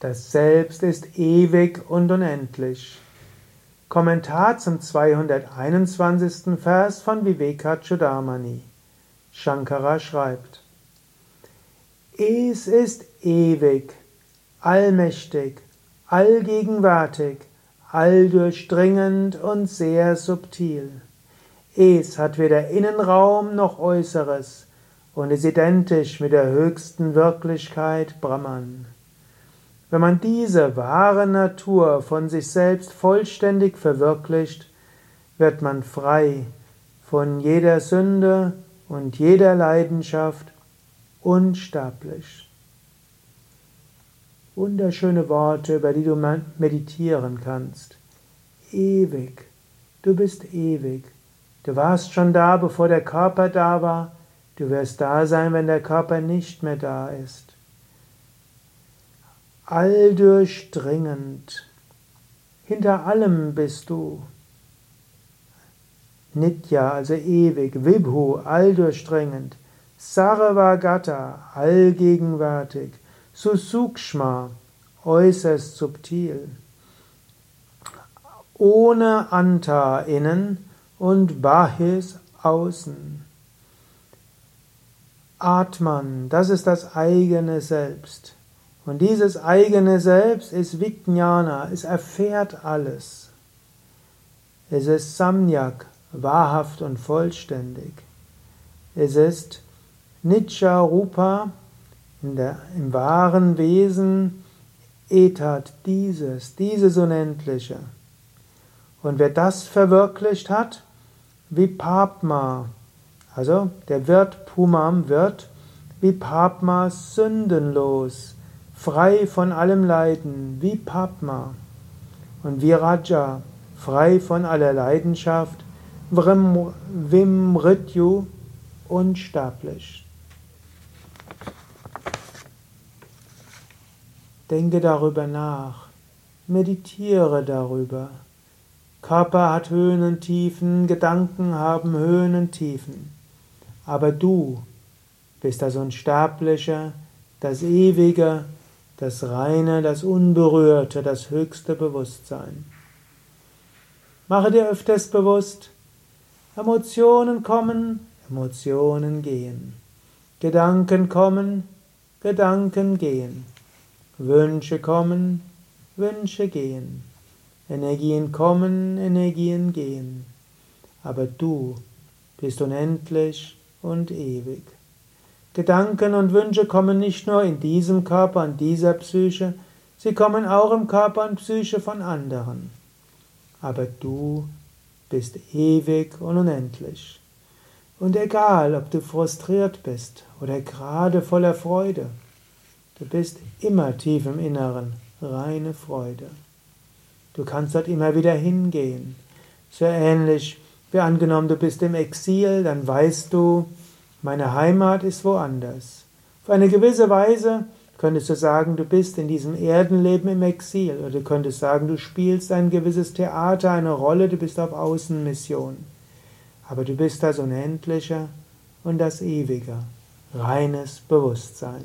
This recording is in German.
Das Selbst ist ewig und unendlich. Kommentar zum 221. Vers von Vivekachudamani. Shankara schreibt: Es ist ewig, allmächtig, allgegenwärtig, alldurchdringend und sehr subtil. Es hat weder Innenraum noch Äußeres und ist identisch mit der höchsten Wirklichkeit Brahman. Wenn man diese wahre Natur von sich selbst vollständig verwirklicht, wird man frei von jeder Sünde und jeder Leidenschaft, unsterblich. Wunderschöne Worte, über die du meditieren kannst. Ewig. Du bist ewig. Du warst schon da, bevor der Körper da war. Du wirst da sein, wenn der Körper nicht mehr da ist alldurchdringend. Hinter allem bist du. Nitya, also ewig, Vibhu, alldurchdringend, Sarvagata, allgegenwärtig, Susukshma, äußerst subtil, ohne Anta innen und Bahis außen. Atman, das ist das eigene Selbst. Und dieses eigene Selbst ist Vijnana, es erfährt alles. Es ist Samyak, wahrhaft und vollständig. Es ist Nitya Rupa, der, im wahren Wesen Etat, dieses, dieses Unendliche. Und wer das verwirklicht hat, wie Papma, also der wird Pumam wird wie Papma sündenlos, frei von allem Leiden, wie Padma und wie Raja, frei von aller Leidenschaft, Vimrityu, unsterblich. Denke darüber nach, meditiere darüber. Körper hat Höhen und Tiefen, Gedanken haben Höhen und Tiefen. Aber du bist das Unsterbliche, das Ewige, das reine, das unberührte, das höchste Bewusstsein. Mache dir öfters bewusst, Emotionen kommen, Emotionen gehen. Gedanken kommen, Gedanken gehen. Wünsche kommen, Wünsche gehen. Energien kommen, Energien gehen. Aber du bist unendlich und ewig. Gedanken und Wünsche kommen nicht nur in diesem Körper, in dieser Psyche, sie kommen auch im Körper und Psyche von anderen. Aber du bist ewig und unendlich. Und egal, ob du frustriert bist oder gerade voller Freude, du bist immer tief im Inneren, reine Freude. Du kannst dort immer wieder hingehen. So ähnlich wie angenommen, du bist im Exil, dann weißt du, meine Heimat ist woanders. Auf eine gewisse Weise könntest du sagen, du bist in diesem Erdenleben im Exil. Oder du könntest sagen, du spielst ein gewisses Theater, eine Rolle, du bist auf Außenmission. Aber du bist das Unendliche und das Ewige, reines Bewusstsein.